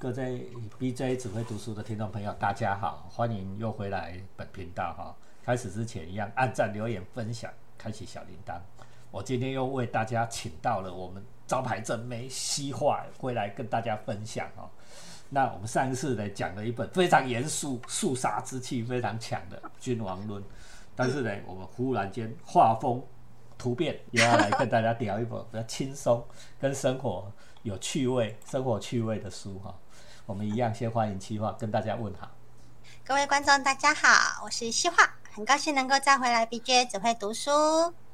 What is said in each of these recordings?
各位 BJ 只会读书的听众朋友，大家好，欢迎又回来本频道哈。开始之前一样，按赞、留言、分享，开启小铃铛。我今天又为大家请到了我们招牌正妹西化，回来跟大家分享哈。那我们上一次呢讲了一本非常严肃、肃杀之气非常强的《君王论》，但是呢，我们忽然间画风突变，也要来跟大家聊一本比较轻松、跟生活有趣味、生活趣味的书哈。我们一样先欢迎七化跟大家问好，各位观众大家好，我是西化，很高兴能够再回来 BJ 只会读书。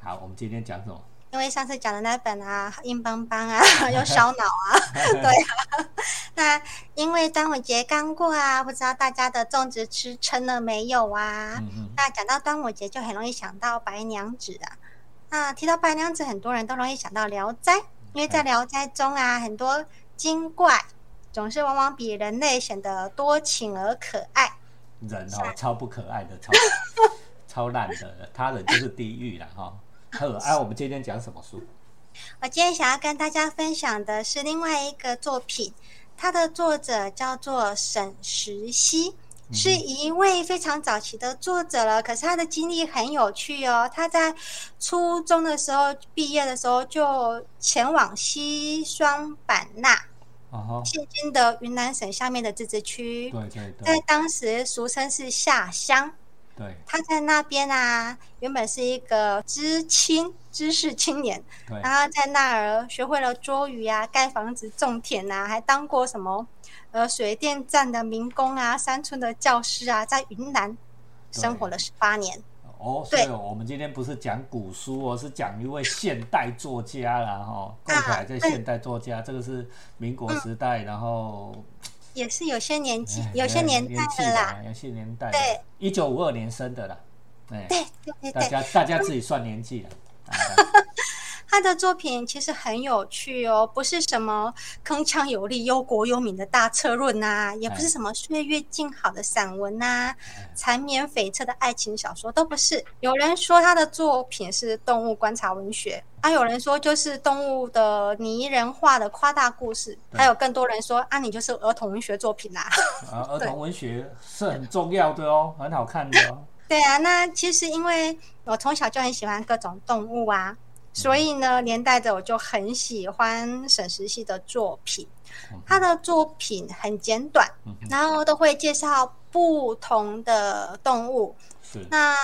好，我们今天讲什么？因为上次讲的那本啊，硬邦邦啊，又烧脑啊，对啊。那因为端午节刚过啊，不知道大家的粽子吃撑了没有啊？那讲到端午节，就很容易想到白娘子啊。那提到白娘子，很多人都容易想到《聊斋》，因为在《聊斋》中啊，很多精怪。总是往往比人类显得多情而可爱，人哦超不可爱的，超 超烂的，他人就是地狱了哈。好，哎，我们今天讲什么书？我今天想要跟大家分享的是另外一个作品，它的作者叫做沈石溪，是一位非常早期的作者了。可是他的经历很有趣哦，他在初中的时候毕业的时候就前往西双版纳。现今的云南省下面的自治区，对对对，在当时俗称是下乡。对，他在那边啊，原本是一个知青、知识青年，对。然后在那儿学会了捉鱼啊、盖房子、种田啊，还当过什么呃水电站的民工啊、山村的教师啊，在云南生活了十八年。哦，所以我们今天不是讲古书哦，是讲一位现代作家啦，哈，哦。顾恺这现代作家，这个是民国时代，然后也是有些年纪，有些年代的啦，有些年代，对，一九五二年生的啦，对对对，大家大家自己算年纪了。他的作品其实很有趣哦，不是什么铿锵有力、忧国忧民的大策论呐，也不是什么岁月静好的散文呐，缠绵悱恻的爱情小说都不是。有人说他的作品是动物观察文学，啊，有人说就是动物的拟人化的夸大故事，还有更多人说啊，你就是儿童文学作品啦。啊，儿 童文学是很重要的哦，很好看的哦。对啊，那其实因为我从小就很喜欢各种动物啊。所以呢，连带着我就很喜欢沈石溪的作品。他的作品很简短，然后都会介绍不同的动物。那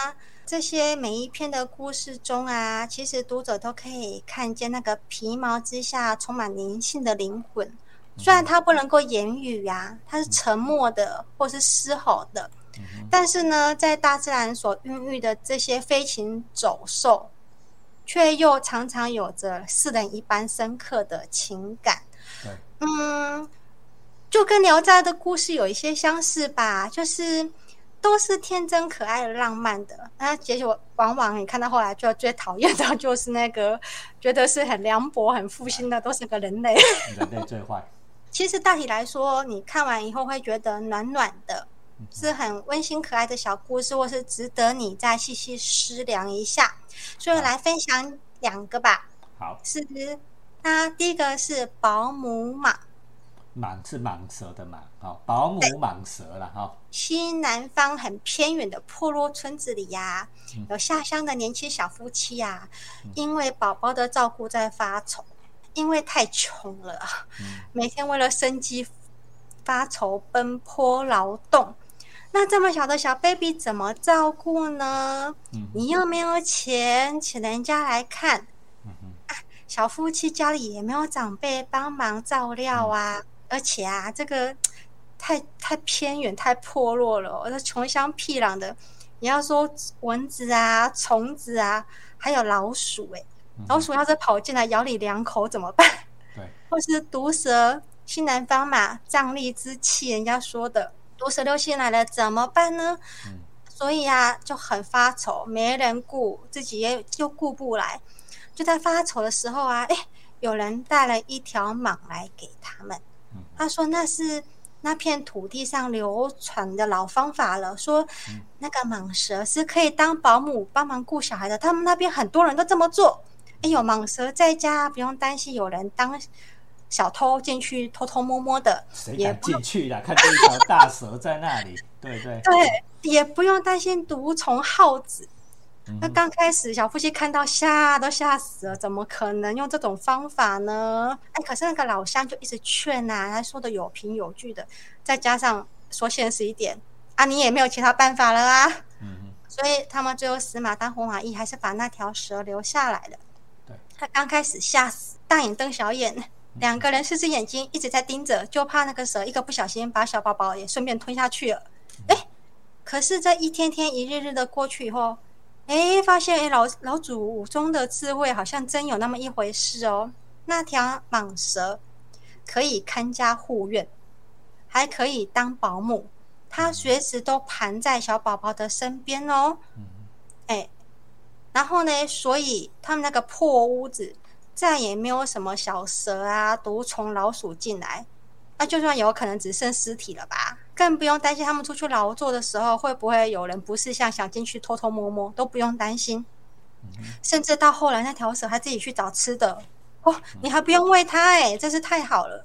这些每一篇的故事中啊，其实读者都可以看见那个皮毛之下充满灵性的灵魂。虽然它不能够言语呀，它是沉默的或是嘶吼的，但是呢，在大自然所孕育的这些飞禽走兽。却又常常有着世人一般深刻的情感，嗯，就跟《聊斋》的故事有一些相似吧，就是都是天真可爱的、浪漫的。那结果往往你看到后来，就最讨厌的就是那个觉得是很凉薄、很负心的，都是个人类。人类最坏。其实大体来说，你看完以后会觉得暖暖的。是很温馨可爱的小故事，或是值得你再细细思量一下。所以来分享两个吧。好，是那第一个是保姆蟒，蟒是蟒蛇的蟒啊，保姆蟒蛇了哈。西南方很偏远的破落村子里呀，有下乡的年轻小夫妻呀，因为宝宝的照顾在发愁，因为太穷了，每天为了生计发愁奔波劳动。那这么小的小 baby 怎么照顾呢？你又没有钱请人家来看，啊，小夫妻家里也没有长辈帮忙照料啊，而且啊，这个太太偏远、太破落了，我穷乡僻壤的，你要说蚊子啊、虫子啊，还有老鼠，哎，老鼠要是跑进来咬你两口怎么办？对，或是毒蛇，西南方嘛，瘴疠之气，人家说的。毒蛇流进来了怎么办呢？所以啊，就很发愁，没人顾，自己也又顾不来。就在发愁的时候啊，哎，有人带了一条蟒来给他们。他说那是那片土地上流传的老方法了，说那个蟒蛇是可以当保姆帮忙顾小孩的。他们那边很多人都这么做。哎呦，蟒蛇在家不用担心有人当小偷进去偷偷摸摸的，谁也敢进去啦？看这一条大蛇在那里，对对，对，也不用担心毒虫耗子。嗯那刚开始小夫妻看到吓都吓死了，怎么可能用这种方法呢？哎，可是那个老乡就一直劝呐、他说的有凭有据的，再加上说现实一点啊，你也没有其他办法了啊，嗯所以他们最后死马当活马医，还是把那条蛇留下来了。对，他刚开始吓死，大眼瞪小眼，两个人四只眼睛一直在盯着，就怕那个蛇一个不小心把小宝宝也顺便吞下去了。哎，可是这一天天一日日的过去以后，哎，发现哎老老祖宗的智慧好像真有那么一回事哦。那条蟒蛇可以看家护院，还可以当保姆，它随时都盘在小宝宝的身边哦。嗯哎，然后呢，所以他们那个破屋子再也没有什么小蛇啊、毒虫、老鼠进来。那就算有可能只剩尸体了吧，更不用担心他们出去劳作的时候会不会有人不是像想进去偷偷摸摸，都不用担心。甚至到后来那条蛇还自己去找吃的哦，你还不用喂它哎，真是太好了。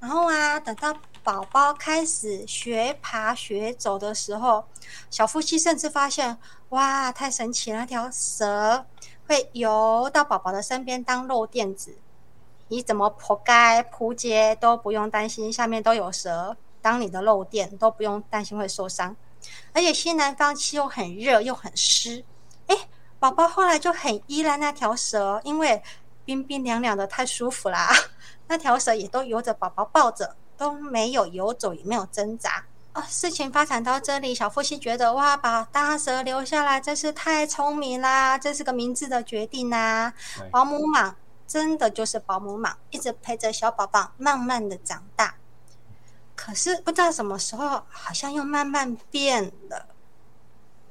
然后啊，等到宝宝开始学爬学走的时候，小夫妻甚至发现，哇，太神奇了！那条蛇会游到宝宝的身边当肉垫子，你怎么铺盖铺街都不用担心，下面都有蛇当你的肉垫，都不用担心会受伤。而且西南方气候很热又很湿，哎，宝宝后来就很依赖那条蛇，因为冰冰凉凉的太舒服啦。那条蛇也都由着宝宝抱着，都没有游走，也没有挣扎。啊，事情发展到这里，小夫妻觉得哇，把大蛇留下来真是太聪明啦，这是个明智的决定呐、对保姆蟒真的就是保姆蟒，一直陪着小宝宝慢慢的长大。可是不知道什么时候，好像又慢慢变了。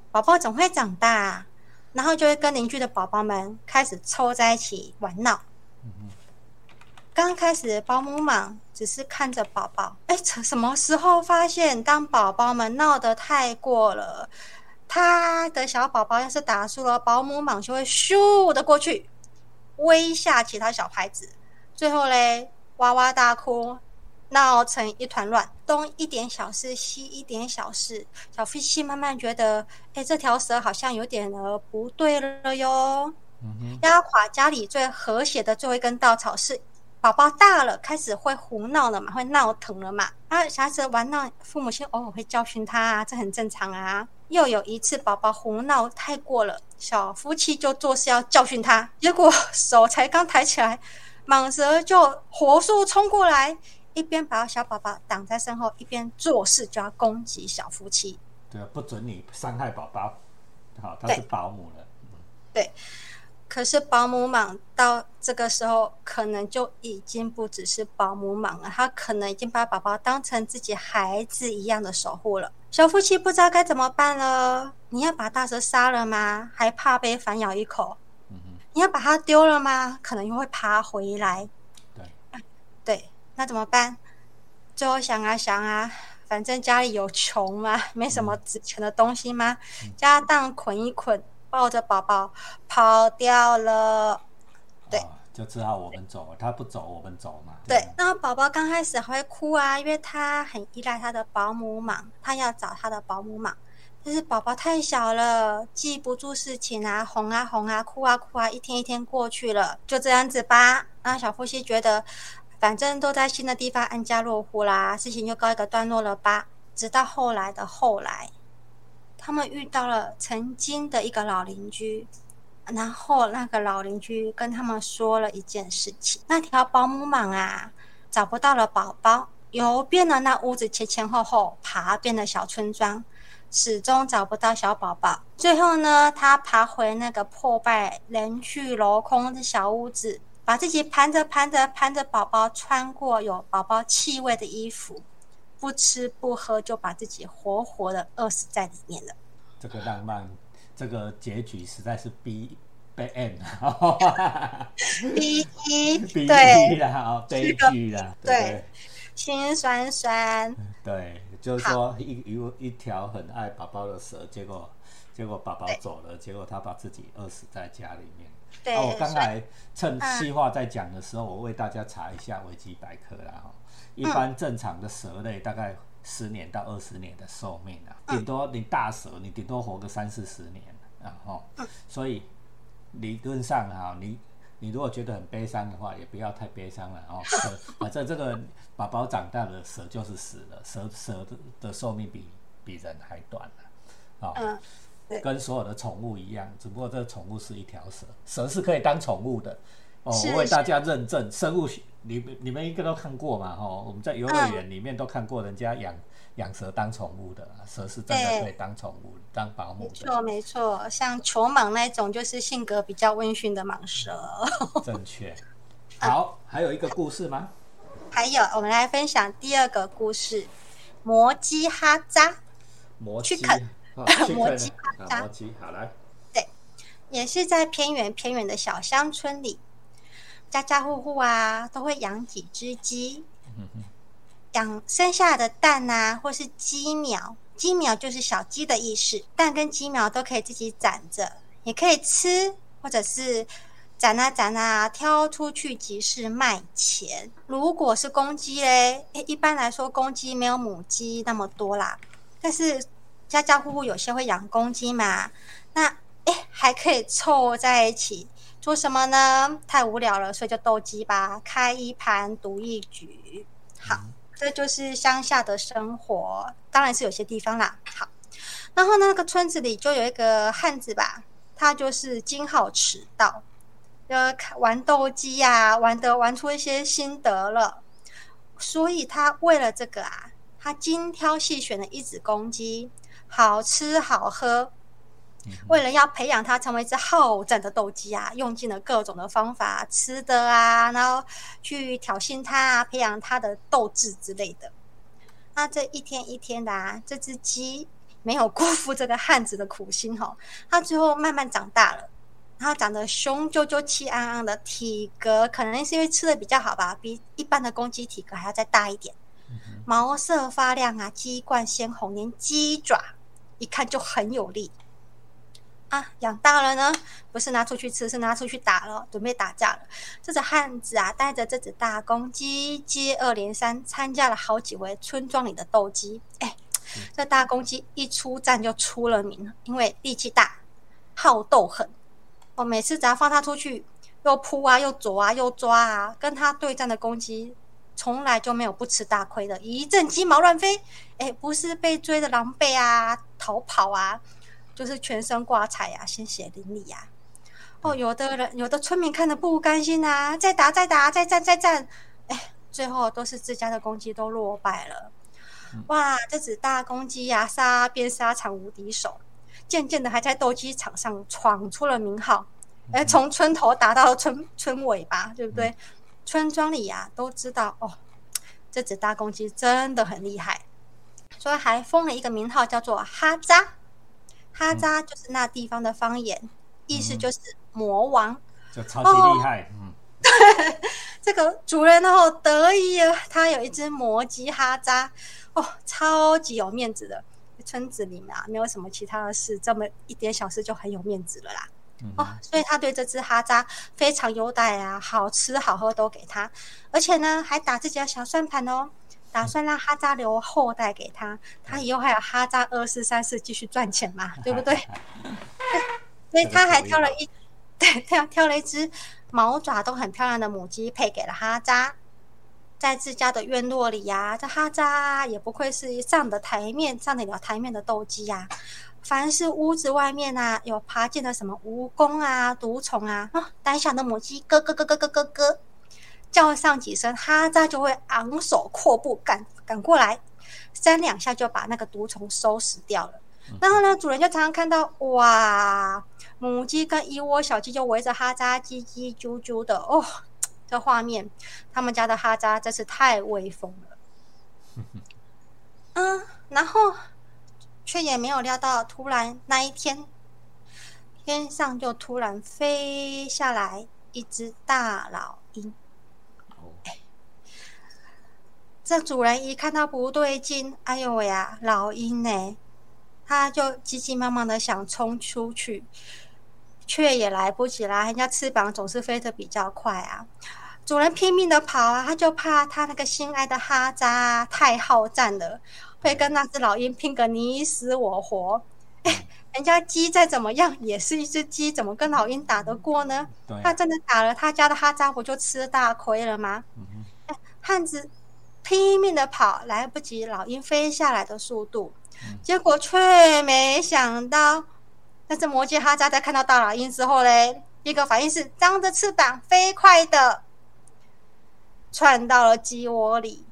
宝宝总会长大，然后就会跟邻居的宝宝们开始凑在一起玩闹。刚开始保姆蟒只是看着宝宝，哎，什什么时候发现当宝宝们闹得太过了，他的小宝宝要是打输了，保姆蟒就会咻的过去威吓其他小孩子，最后嘞哇哇大哭，闹成一团乱，东一点小事，西一点小事，小夫妻慢慢觉得，哎，这条蛇好像有点呃不对了哟。压垮家里最和谐的最后一根稻草是宝宝大了，开始会胡闹了嘛，会闹腾了嘛。啊，小孩子玩闹，父母亲偶尔会教训他啊，这很正常啊。又有一次，宝宝胡闹太过了，小夫妻就做事要教训他，结果手才刚抬起来，蟒蛇就火速冲过来，一边把小宝宝挡在身后，一边做事就要攻击小夫妻。对啊，不准你伤害宝宝，好，他是保姆了，对，可是保姆蟒到这个时候，可能就已经不只是保姆蟒了，它可能已经把宝宝当成自己孩子一样的守护了。小夫妻不知道该怎么办了。你要把大蛇杀了吗？还怕被反咬一口？嗯哼，你要把它丢了吗？可能又会爬回来。对，对，那怎么办？最后想啊想啊，反正家里有穷嘛，没什么值钱的东西嘛，家当捆一捆，抱着宝宝跑掉了。对哦，就只好我们走，他不走我们走嘛，对，那宝宝刚开始还会哭啊，因为他很依赖他的保姆嘛，他要找他的保姆嘛。但是宝宝太小了，记不住事情啊，哄啊哄啊，哭啊哭啊，一天一天过去了，就这样子吧。那小夫妻觉得，反正都在新的地方安家落户啦，事情就告一个段落了吧。直到后来的后来，他们遇到了曾经的一个老邻居，然后那个老邻居跟他们说了一件事情：那条保姆蟒啊，找不到了宝宝，游遍了那屋子前前后后，爬遍了小村庄，始终找不到小宝宝。最后呢，他爬回那个破败、人去楼空的小屋子，把自己盘着盘着盘着宝宝，穿过有宝宝气味的衣服，不吃不喝，就把自己活活的饿死在里面了。这个浪漫，这个结局实在是 B B N，第一，B 对，啦，哦悲剧啦，对心酸酸。对，就是说一一一条很爱宝宝的蛇，结果结果宝宝走了，结果他把自己饿死在家里面。对，哦，我刚才趁嗯细化在讲的时候，我为大家查一下维基百科啦哈。一般正常的蛇类大概十年到二十年的寿命啊，嗯顶多你大蛇你顶多活个三四十年啊哈。嗯所以理论上哈，你你如果觉得很悲伤的话，也不要太悲伤了哦。蛇反正这个宝宝长大了，蛇就是死了，蛇蛇的的寿命比比人还短了啊。跟所有的宠物一样，只不过这个宠物是一条蛇，蛇是可以当宠物的。哦，是我为大家认证，生物学你们你们应该都看过嘛，哈、我们在游乐园里面都看过人家养养蛇当宠物的，蛇是真的可以当宠物、当保姆的，没错没错，像球蟒那种就是性格比较温驯的蟒蛇。正确。好，还有一个故事吗？还有，我们来分享第二个故事：摩基哈扎。魔鸡，去啃啊去啃魔鸡啊，魔鸡，好来，也是在偏远偏远的小乡村里，家家户户啊都会养几只鸡，养生下的蛋啊，或是鸡苗。鸡苗就是小鸡的意思，蛋跟鸡苗都可以自己攒着，也可以吃，或者是攒啊攒啊，挑出去集市卖钱。如果是公鸡嘞，诶一般来说公鸡没有母鸡那么多啦，但是家家户户有些会养公鸡嘛，那诶还可以凑在一起做什么呢？太无聊了，所以就斗鸡吧，开一盘赌一局。好，这就是乡下的生活，当然是有些地方啦。好，然后呢那个村子里就有一个汉子吧，他就是金好迟到，呃，玩斗鸡呀、玩的玩出一些心得了，所以他为了这个啊，他精挑细选了一只公鸡，好吃好喝。为了要培养它成为一只好战的斗鸡啊，用尽了各种的方法，吃的啊，然后去挑衅它啊，培养它的斗志之类的。那这一天一天的啊，这只鸡没有辜负这个汉子的苦心哦，它最后慢慢长大了，然后长得雄赳赳、气昂昂的，体格可能是因为吃的比较好吧，比一般的公鸡体格还要再大一点，毛色发亮啊，鸡冠鲜红，连鸡爪一看就很有力。啊，养大了呢，不是拿出去吃，是拿出去打了，准备打架了。这只汉子啊，带着这只大公鸡，接二连三参加了好几回村庄里的斗鸡。哎，这大公鸡一出战就出了名，因为力气大，好斗狠。我每次只要放它出去，又扑啊，又啄啊，又抓啊，跟它对战的公鸡，从来就没有不吃大亏的，一阵鸡毛乱飞。哎，不是被追的狼狈啊，逃跑啊。就是全身挂彩呀、啊，鲜血淋漓呀、啊。哦，有的人有的村民看着不甘心啊，再打再打再战再战，哎，最后都是自家的公鸡都落败了。哇，这只大公鸡呀、啊，杀遍沙场无敌手，渐渐的还在斗鸡场上闯出了名号。哎，从村头打到村村尾吧，对不对？村庄里呀、啊、都知道哦，这只大公鸡真的很厉害，所以还封了一个名号，叫做哈扎。哈扎就是那地方的方言，嗯、意思就是魔王，就超级厉害。哦、嗯，这个主人哦得意了，他有一只魔鸡哈扎，哦，超级有面子的。村子里面啊，没有什么其他的事，这么一点小事就很有面子了啦。嗯、哦，所以他对这只哈扎非常优待啊，好吃好喝都给他，而且呢还打自己的小算盘哦。打算让哈扎留后代给他，他以后还有哈扎二世、三世继续赚钱嘛，对不对？所以他还挑了一，对，挑挑了一只毛爪都很漂亮的母鸡配给了哈扎。在自家的院落里呀、啊，这哈扎也不愧是上的台面、上得了台面的斗鸡呀、啊。凡是屋子外面啊有爬进的什么蜈蚣啊、毒虫啊，啊，胆小的母鸡咯咯咯咯咯咯咯。叫上几声，哈扎就会昂首阔步赶赶过来，三两下就把那个毒虫收拾掉了。然后呢，主人就常常看到，哇，母鸡跟一窝小鸡就围着哈扎叽叽啾啾的，哦，这画面，他们家的哈扎真是太威风了。嗯，然后却也没有料到，突然那一天，天上就突然飞下来一只大老鹰。这主人一看到不对劲，哎呦喂啊，老鹰呢？他就急急忙忙的想冲出去，却也来不及啦。人家翅膀总是飞得比较快啊，主人拼命的跑啊，他就怕他那个心爱的哈扎太好战了，会跟那只老鹰拼个你死我活。哎，人家鸡再怎么样也是一只鸡，怎么跟老鹰打得过呢？他真的打了他家的哈扎，不就吃大亏了吗？汉子拼命的跑，来不及老鹰飞下来的速度，结果却没想到。但是摩羯哈扎在看到大老鹰之后嘞，一个反应是张着翅膀飞快的窜到了鸡窝里。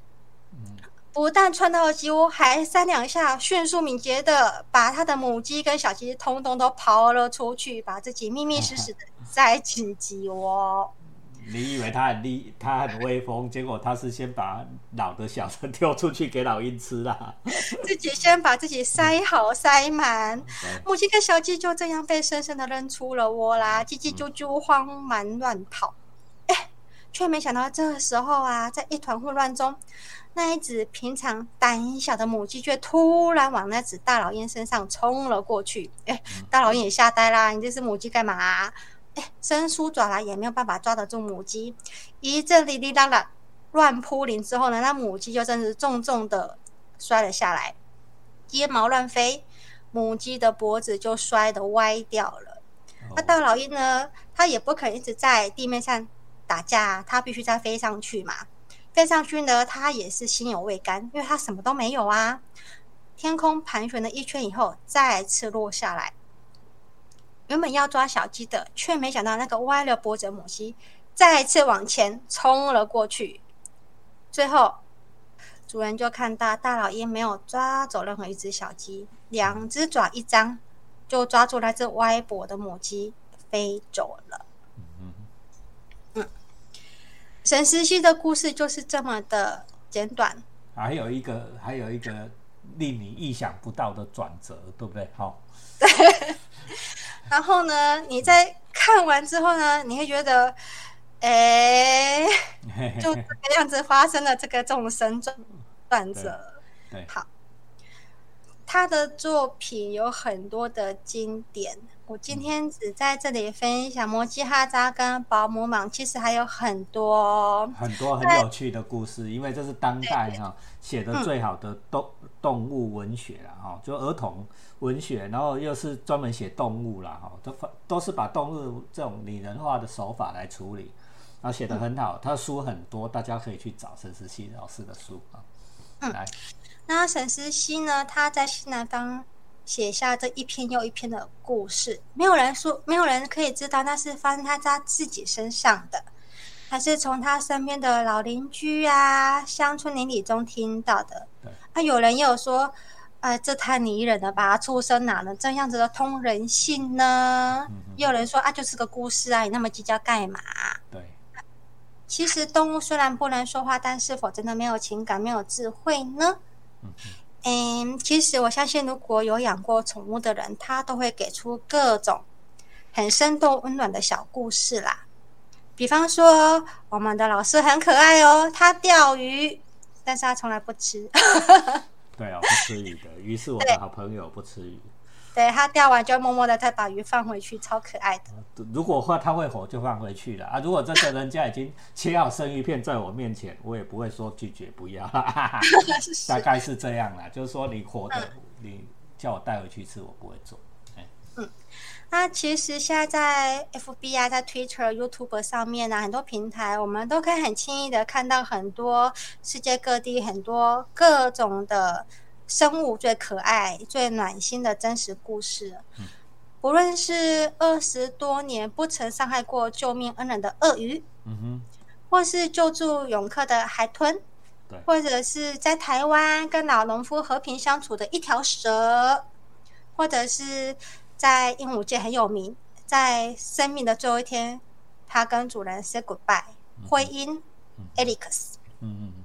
不但窜到了鸡窝，还三两下迅速敏捷的把他的母鸡跟小鸡通通都刨了出去，把自己密密实实的塞进鸡窝。你以为他很厉，他很威风，结果他是先把老的小的丢出去给老鹰吃了，自己先把自己塞好塞满，母鸡跟小鸡就这样被深深的扔出了窝啦，叽叽啾啾慌忙乱跑，哎，却没想到这时候啊，在一团混乱中，那一只平常胆小的母鸡却突然往那只大老鹰身上冲了过去，哎，大老鹰也吓呆啦，你这是母鸡干嘛？哎，伸出爪来也没有办法抓得住母鸡，一阵哩哩啦啦乱扑棱之后呢，那母鸡就真是重重的摔了下来，睫毛乱飞，母鸡的脖子就摔得歪掉了。那大老鹰呢，它也不肯一直在地面上打架，它必须再飞上去嘛。飞上去呢，它也是心有未甘，因为它什么都没有啊。天空盘旋了一圈以后，再次落下来。原本要抓小鸡的，却没想到那个歪了脖子的母鸡再次往前冲了过去。最后，主人就看到大老鹰没有抓走任何一只小鸡，两只爪一张，就抓住那只歪脖的母鸡飞走了。嗯，沈思溪的故事就是这么的简短。还有一个，还有一个令你意想不到的转折，对不对？好。对。然后呢，你在看完之后呢，你会觉得，哎，就这个样子发生了这个众生转转折。对，好，他的作品有很多的经典。我今天只在这里分享《摩基哈扎》跟《保姆蟒》，其实还有很多很多很有趣的故事，因为这是当代哈写的最好的动动物文学了哈，就儿童文学，然后又是专门写动物了哈，都都是把动物这种拟人化的手法来处理，然后写的很好，他的书很多，大家可以去找沈思溪老师的书啊。嗯，来，那沈思溪呢，他在西南方。写下这一篇又一篇的故事，没有人说，没有人可以知道那是发生在他自己身上的，还是从他身边的老邻居啊、乡村邻里中听到的。啊，有人也有说，啊，这太拟人了吧？出生哪能这样子的通人性呢？也有人说，啊，就是个故事啊，你那么计较干嘛？对，其实动物虽然不能说话，但是否真的没有情感、没有智慧呢？嗯。嗯，其实我相信，如果有养过宠物的人，他都会给出各种很生动、温暖的小故事啦。比方说，我们的老师很可爱哦，他钓鱼，但是他从来不吃。对哦，不吃鱼的鱼是我的好朋友，不吃鱼。对他钓完就默默的再把鱼放回去，超可爱的。如果话他会火就放回去了啊！如果这个人家已经切好生鱼片在我面前，我也不会说拒绝不要。大概是这样啦，就是说你活的，你叫我带回去吃，我不会做。嗯，那其实现在在 FB 啊，在 Twitter、YouTube 上面呢，很多平台，我们都可以很轻易的看到很多世界各地很多各种的。生物最可爱、最暖心的真实故事，不论是二十多年不曾伤害过救命恩人的鳄鱼，嗯哼，或是救助泳客的海豚，对，或者是在台湾跟老农夫和平相处的一条蛇，或者是在鹦鹉界很有名，在生命的最后一天，它跟主人 say goodbye，灰鹰 Alex，嗯嗯。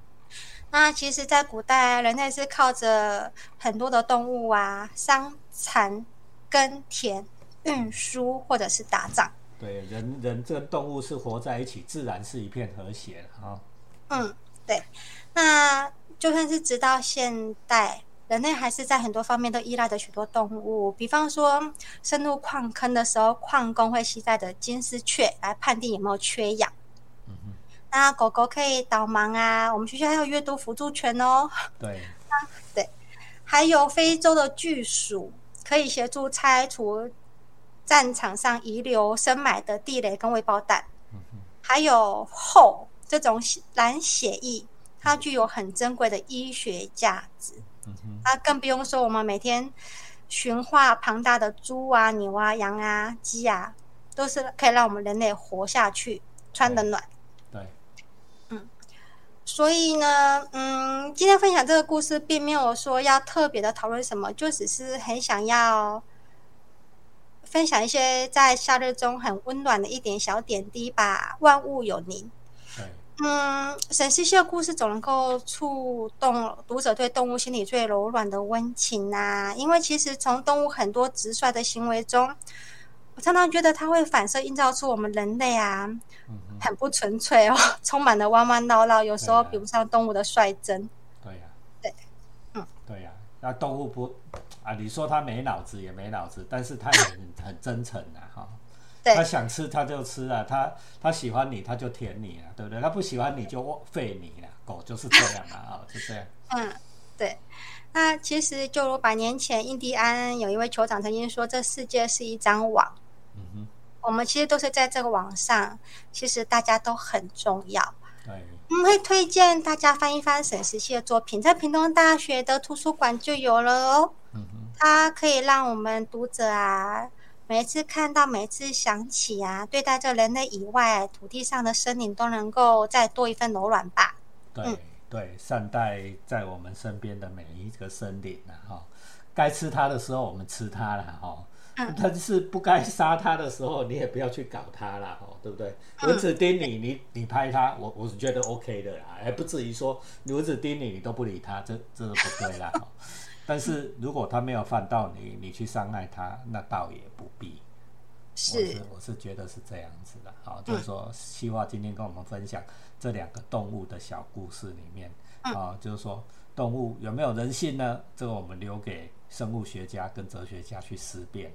那其实，在古代，人类是靠着很多的动物啊，伤残、耕田、运输，或者是打仗。对，人人这个动物是活在一起，自然是一片和谐啊。嗯，对。那就算是直到现代，人类还是在很多方面都依赖着许多动物，比方说深入矿坑的时候，矿工会携带着金丝雀来判定有没有缺氧。那狗狗可以导盲啊，我们学校还有阅读辅助犬哦。对，对，还有非洲的巨鼠可以协助拆除战场上遗留深埋的地雷跟未爆弹。还有后这种血蓝血液，它具有很珍贵的医学价值。那更不用说我们每天驯化庞大的猪啊、牛啊、羊啊、鸡啊，都是可以让我们人类活下去、穿的暖。对，所以呢，嗯，今天分享这个故事，并没有说要特别的讨论什么，就只是很想要分享一些在夏日中很温暖的一点小点滴吧。万物有灵，对，嗯，沈西西的故事总能够触动读者对动物心里最柔软的温情呐、因为其实从动物很多直率的行为中，我常常觉得它会反射映照出我们人类啊，嗯，很不纯粹哦，充满了弯弯绕绕，有时候比不上动物的率真。对呀，对，嗯，对呀，那动物不啊，你说它没脑子也没脑子，但是它也很很真诚啊，哈。对他想吃他就吃啊，他他喜欢你他就舔你啊，对不对？他不喜欢你就废你了，狗就是这样啊，啊，就这样。嗯，对。那其实就如百年前，印第安有一位酋长曾经说：“这世界是一张网，我们其实都是在这个网上，其实大家都很重要。”对，我们会推荐大家翻一翻沈石溪的作品，在屏东大学的图书馆就有了哦。嗯哼，它可以让我们读者啊，每一次看到，每一次想起啊，对待这人类以外土地上的生灵，都能够再多一份柔软吧。对、嗯对，善待在我们身边的每一个生灵啊，哈，该吃它的时候我们吃它了，哈。嗯但是不该杀它的时候，你也不要去搞它啦，哦，对不对？蚊子叮你，你你拍它，我我是觉得 OK 的啦，还不至于说蚊子叮你，你都不理它，这这是不对啦。哦 但是如果它没有犯到你，你去伤害它，那倒也不必。我是是我是觉得是这样子的，好，就是说，希望今天跟我们分享这两个动物的小故事里面，啊，就是说动物有没有人性呢？这个我们留给生物学家跟哲学家去思辨。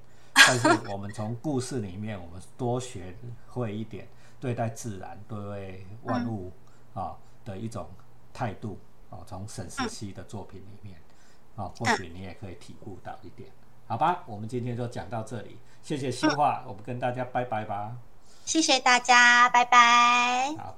但是我们从故事里面，我们多学会一点对待自然、对待万物啊的一种态度啊，从沈石溪的作品里面啊，或许你也可以体悟到一点。好吧，我们今天就讲到这里，谢谢西化，我们跟大家拜拜吧。谢谢大家，拜拜。好。